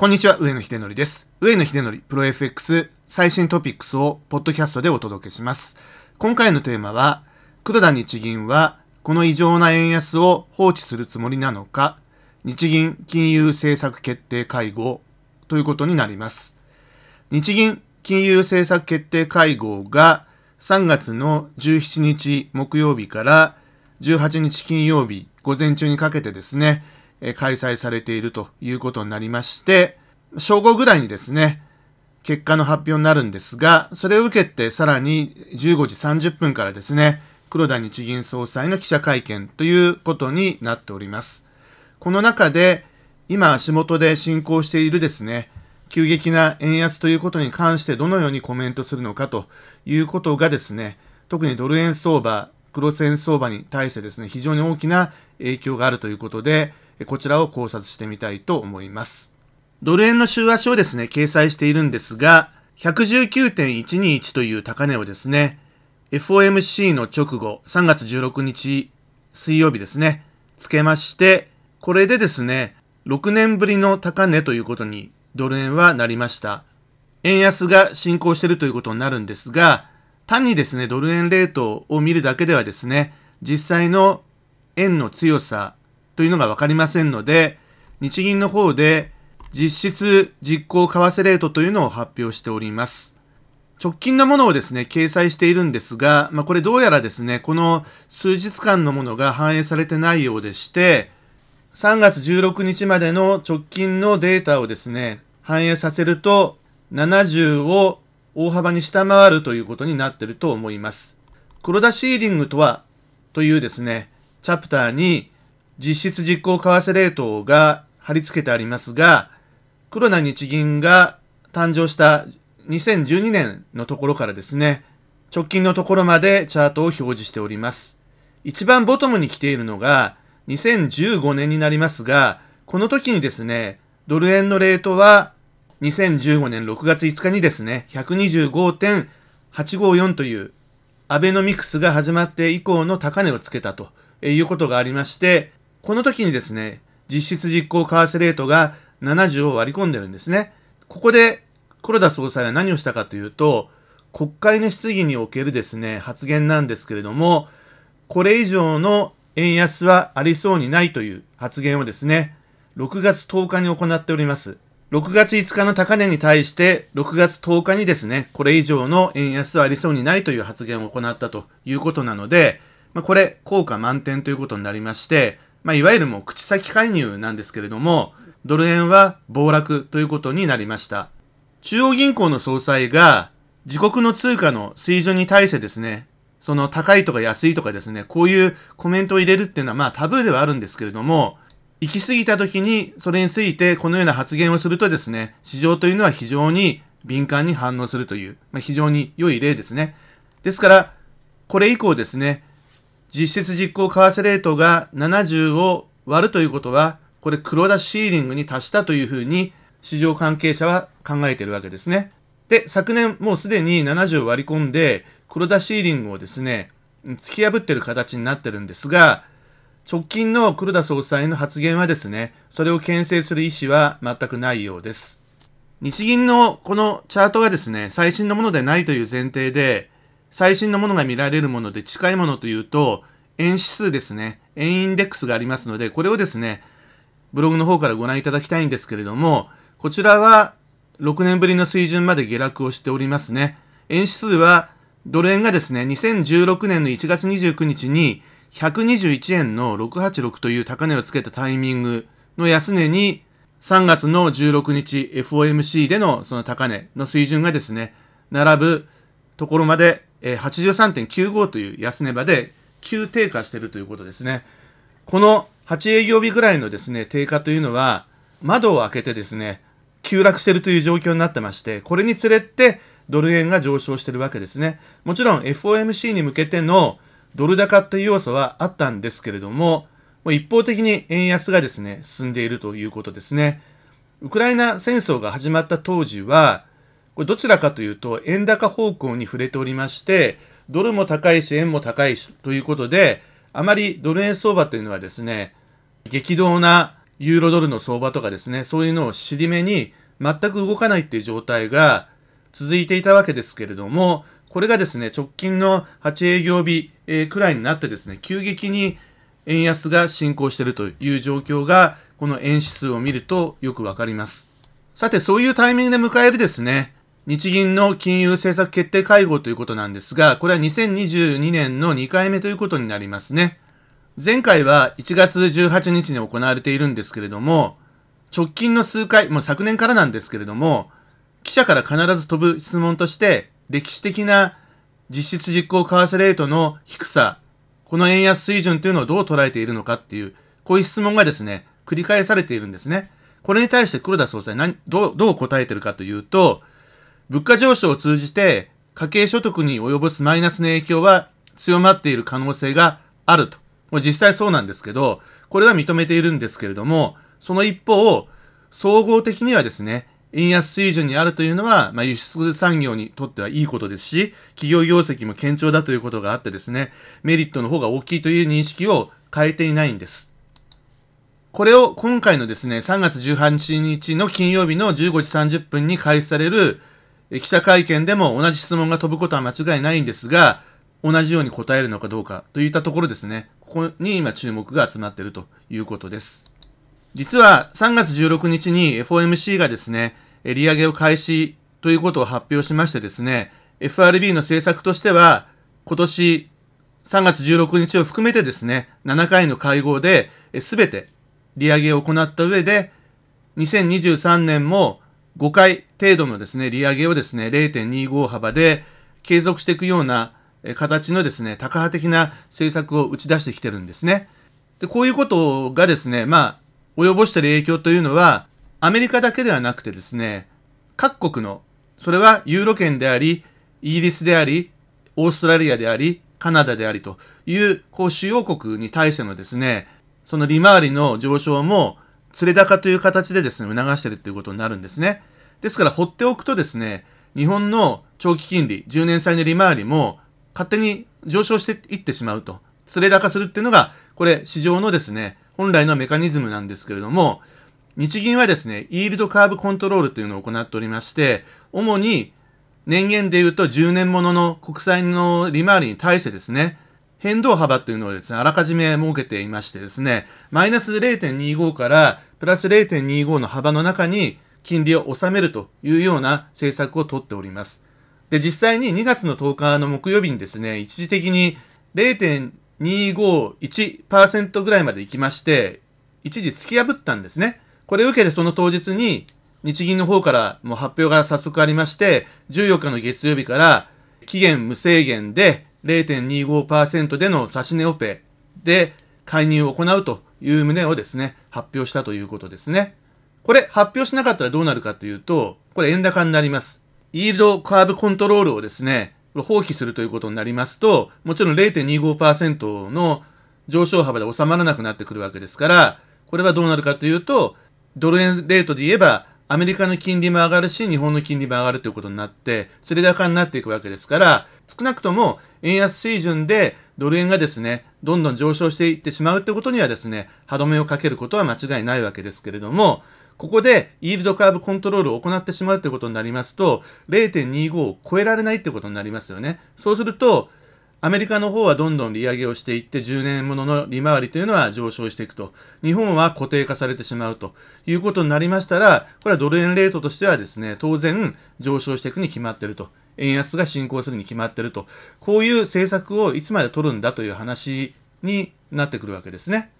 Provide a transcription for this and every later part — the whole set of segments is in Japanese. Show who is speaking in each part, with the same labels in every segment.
Speaker 1: こんにちは、上野秀則です。上野秀則プロ FX 最新トピックスをポッドキャストでお届けします。今回のテーマは、黒田日銀はこの異常な円安を放置するつもりなのか、日銀金融政策決定会合ということになります。日銀金融政策決定会合が3月の17日木曜日から18日金曜日午前中にかけてですね、え開催されているということになりまして、正午ぐらいにですね、結果の発表になるんですが、それを受けてさらに15時30分からですね、黒田日銀総裁の記者会見ということになっております。この中で、今足元で進行しているですね、急激な円安ということに関してどのようにコメントするのかということがですね、特にドル円相場、黒線相場に対してですね、非常に大きな影響があるということで、こちらを考察してみたいと思います。ドル円の週足をですね、掲載しているんですが、119.121という高値をですね、FOMC の直後、3月16日水曜日ですね、つけまして、これでですね、6年ぶりの高値ということにドル円はなりました。円安が進行しているということになるんですが、単にですね、ドル円レートを見るだけではですね、実際の円の強さというのがわかりませんので、日銀の方で実質実行為替レートというのを発表しております。直近のものをですね、掲載しているんですが、まあ、これどうやらですね、この数日間のものが反映されてないようでして、3月16日までの直近のデータをですね、反映させると、70を大幅に下回るということになっていると思います。黒田シーリングとは、というですね、チャプターに実質実行為替レートが貼り付けてありますが、黒田日銀が誕生した2012年のところからですね、直近のところまでチャートを表示しております。一番ボトムに来ているのが2015年になりますが、この時にですね、ドル円のレートは2015年6月5日にですね、125.854というアベノミクスが始まって以降の高値をつけたということがありまして、この時にですね、実質実行為替レートが70を割り込んでるんですね。ここで黒田総裁は何をしたかというと、国会の質疑におけるですね、発言なんですけれども、これ以上の円安はありそうにないという発言をですね、6月10日に行っております。6月5日の高値に対して、6月10日にですね、これ以上の円安はありそうにないという発言を行ったということなので、まあ、これ、効果満点ということになりまして、まあ、いわゆるもう口先介入なんですけれども、ドル円は暴落ということになりました。中央銀行の総裁が自国の通貨の水準に対してですね、その高いとか安いとかですね、こういうコメントを入れるっていうのはまあタブーではあるんですけれども、行き過ぎた時にそれについてこのような発言をするとですね、市場というのは非常に敏感に反応するという、まあ、非常に良い例ですね。ですから、これ以降ですね、実質実行為替レートが70を割るということは、これ黒田シーリングに達したというふうに市場関係者は考えているわけですね。で、昨年もうすでに70を割り込んで、黒田シーリングをですね、突き破っている形になってるんですが、直近の黒田総裁の発言はですね、それを牽制する意思は全くないようです。日銀のこのチャートがですね、最新のものでないという前提で、最新のものが見られるもので近いものというと、円指数ですね、円インデックスがありますので、これをですね、ブログの方からご覧いただきたいんですけれども、こちらは6年ぶりの水準まで下落をしておりますね。円指数はドル円がですね、2016年の1月29日に121円の686という高値をつけたタイミングの安値に3月の16日 FOMC でのその高値の水準がですね、並ぶところまでえー83.95という安値場で急低下しているということですね。この8営業日ぐらいのですね、低下というのは、窓を開けてですね、急落しているという状況になってまして、これにつれてドル円が上昇しているわけですね。もちろん FOMC に向けてのドル高という要素はあったんですけれども、もう一方的に円安がですね、進んでいるということですね。ウクライナ戦争が始まった当時は、これどちらかというと円高方向に触れておりまして、ドルも高いし円も高いしということで、あまりドル円相場というのはですね、激動なユーロドルの相場とかですね、そういうのを尻目に全く動かないっていう状態が続いていたわけですけれども、これがですね、直近の8営業日、えー、くらいになってですね、急激に円安が進行しているという状況が、この円指数を見るとよくわかります。さて、そういうタイミングで迎えるですね、日銀の金融政策決定会合ということなんですが、これは2022年の2回目ということになりますね。前回は1月18日に行われているんですけれども、直近の数回、もう昨年からなんですけれども、記者から必ず飛ぶ質問として、歴史的な実質実行為替レートの低さ、この円安水準というのをどう捉えているのかっていう、こういう質問がですね、繰り返されているんですね。これに対して黒田総裁、どう、どう答えてるかというと、物価上昇を通じて家計所得に及ぼすマイナスの影響は強まっている可能性があると。もう実際そうなんですけど、これは認めているんですけれども、その一方、総合的にはですね、円安水準にあるというのは、まあ、輸出産業にとってはいいことですし、企業業績も堅調だということがあってですね、メリットの方が大きいという認識を変えていないんです。これを今回のですね、3月18日の金曜日の15時30分に開始される記者会見でも同じ質問が飛ぶことは間違いないんですが、同じように答えるのかどうかといったところですね、ここに今注目が集まっているということです。実は3月16日に FOMC がですね、利上げを開始ということを発表しましてですね、FRB の政策としては、今年3月16日を含めてですね、7回の会合で全て利上げを行った上で、2023年も5回程度のですね、利上げをですね、0.25幅で継続していくような形のですね、多派的な政策を打ち出してきてるんですね。で、こういうことがですね、まあ、及ぼしてる影響というのは、アメリカだけではなくてですね、各国の、それはユーロ圏であり、イギリスであり、オーストラリアであり、カナダでありという、こう主要国に対してのですね、その利回りの上昇も、連れ高という形でですね、促しているということになるんですね。ですから放っておくとですね、日本の長期金利、10年債の利回りも勝手に上昇していってしまうと。連れ高するっていうのが、これ市場のですね、本来のメカニズムなんですけれども、日銀はですね、イールドカーブコントロールというのを行っておりまして、主に年限で言うと10年ものの国債の利回りに対してですね、変動幅というのをですね、あらかじめ設けていましてですね、マイナス0.25からプラス0.25の幅の中に金利を収めるというような政策をとっております。で、実際に2月の10日の木曜日にですね、一時的に0.251%ぐらいまで行きまして、一時突き破ったんですね。これを受けてその当日に、日銀の方からもう発表が早速ありまして、14日の月曜日から期限無制限で0.25%での指値オペで介入を行うという旨をですね、発表したということですね。これ発表しなかったらどうなるかというと、これ円高になります。イールドカーブコントロールをですね、放棄するということになりますと、もちろん0.25%の上昇幅で収まらなくなってくるわけですから、これはどうなるかというと、ドル円レートで言えば、アメリカの金利も上がるし、日本の金利も上がるということになって、釣れ高になっていくわけですから、少なくとも円安水準でドル円がですね、どんどん上昇していってしまうということにはですね、歯止めをかけることは間違いないわけですけれども、ここでイールドカーブコントロールを行ってしまうということになりますと、0.25を超えられないということになりますよね。そうすると、アメリカの方はどんどん利上げをしていって、10年ものの利回りというのは上昇していくと。日本は固定化されてしまうということになりましたら、これはドル円レートとしてはですね、当然上昇していくに決まっていると。円安が進行するに決まってると。こういう政策をいつまで取るんだという話になってくるわけですね。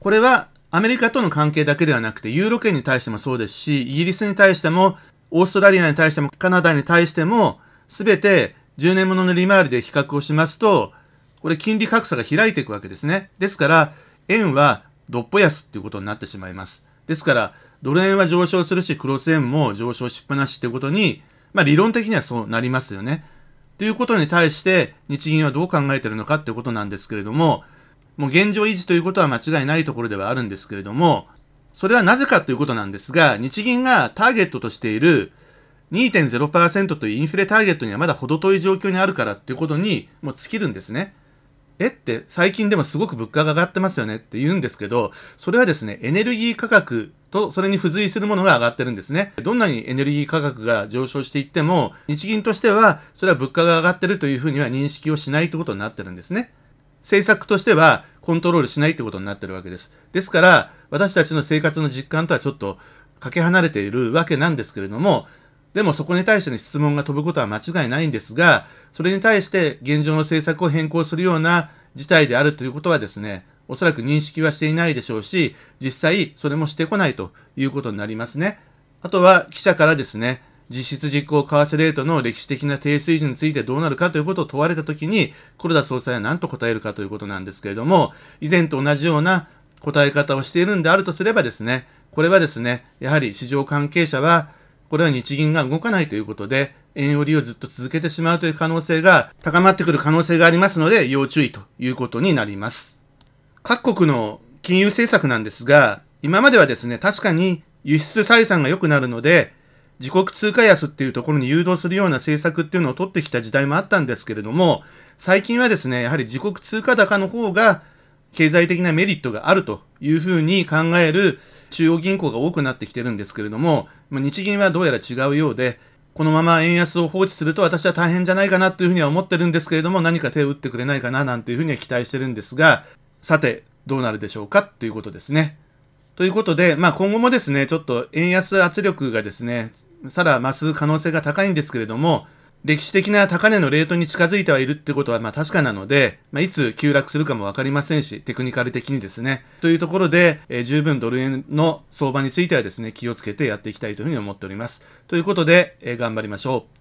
Speaker 1: これはアメリカとの関係だけではなくて、ユーロ圏に対してもそうですし、イギリスに対しても、オーストラリアに対しても、カナダに対しても、すべて10年ものの利回りで比較をしますと、これ金利格差が開いていくわけですね。ですから、円はどっぽ安っていうことになってしまいます。ですから、ドル円は上昇するし、クロス円も上昇しっぱなしっていうことに、まあ理論的にはそうなりますよね。ということに対して、日銀はどう考えてるのかっていうことなんですけれども、もう現状維持ということは間違いないところではあるんですけれども、それはなぜかということなんですが、日銀がターゲットとしている2.0%というインフレターゲットにはまだ程遠い状況にあるからっていうことにもう尽きるんですね。えって最近でもすごく物価が上がってますよねって言うんですけど、それはですね、エネルギー価格とそれに付随するものが上がってるんですね。どんなにエネルギー価格が上昇していっても、日銀としてはそれは物価が上がってるというふうには認識をしないということになってるんですね。政策としてはコントロールしないってことになってるわけです。ですから、私たちの生活の実感とはちょっとかけ離れているわけなんですけれども、でもそこに対しての質問が飛ぶことは間違いないんですが、それに対して現状の政策を変更するような事態であるということはですね、おそらく認識はしていないでしょうし、実際それもしてこないということになりますね。あとは記者からですね、実質実行為替レートの歴史的な低水準についてどうなるかということを問われたときに、黒田総裁は何と答えるかということなんですけれども、以前と同じような答え方をしているんであるとすればですね、これはですね、やはり市場関係者は、これは日銀が動かないということで、円売りをずっと続けてしまうという可能性が高まってくる可能性がありますので、要注意ということになります。各国の金融政策なんですが、今まではですね、確かに輸出採算が良くなるので、自国通貨安っていうところに誘導するような政策っていうのを取ってきた時代もあったんですけれども、最近はですね、やはり自国通貨高の方が経済的なメリットがあるというふうに考える中央銀行が多くなってきてるんですけれども、日銀はどうやら違うようで、このまま円安を放置すると私は大変じゃないかなというふうには思ってるんですけれども、何か手を打ってくれないかななんていうふうには期待してるんですが、さて、どうなるでしょうかということですね。ということで、まあ今後もですね、ちょっと円安圧力がですね、さら増す可能性が高いんですけれども、歴史的な高値のレートに近づいてはいるってことはまあ確かなので、まあ、いつ急落するかもわかりませんし、テクニカル的にですね。というところで、えー、十分ドル円の相場についてはですね、気をつけてやっていきたいというふうに思っております。ということで、えー、頑張りましょう。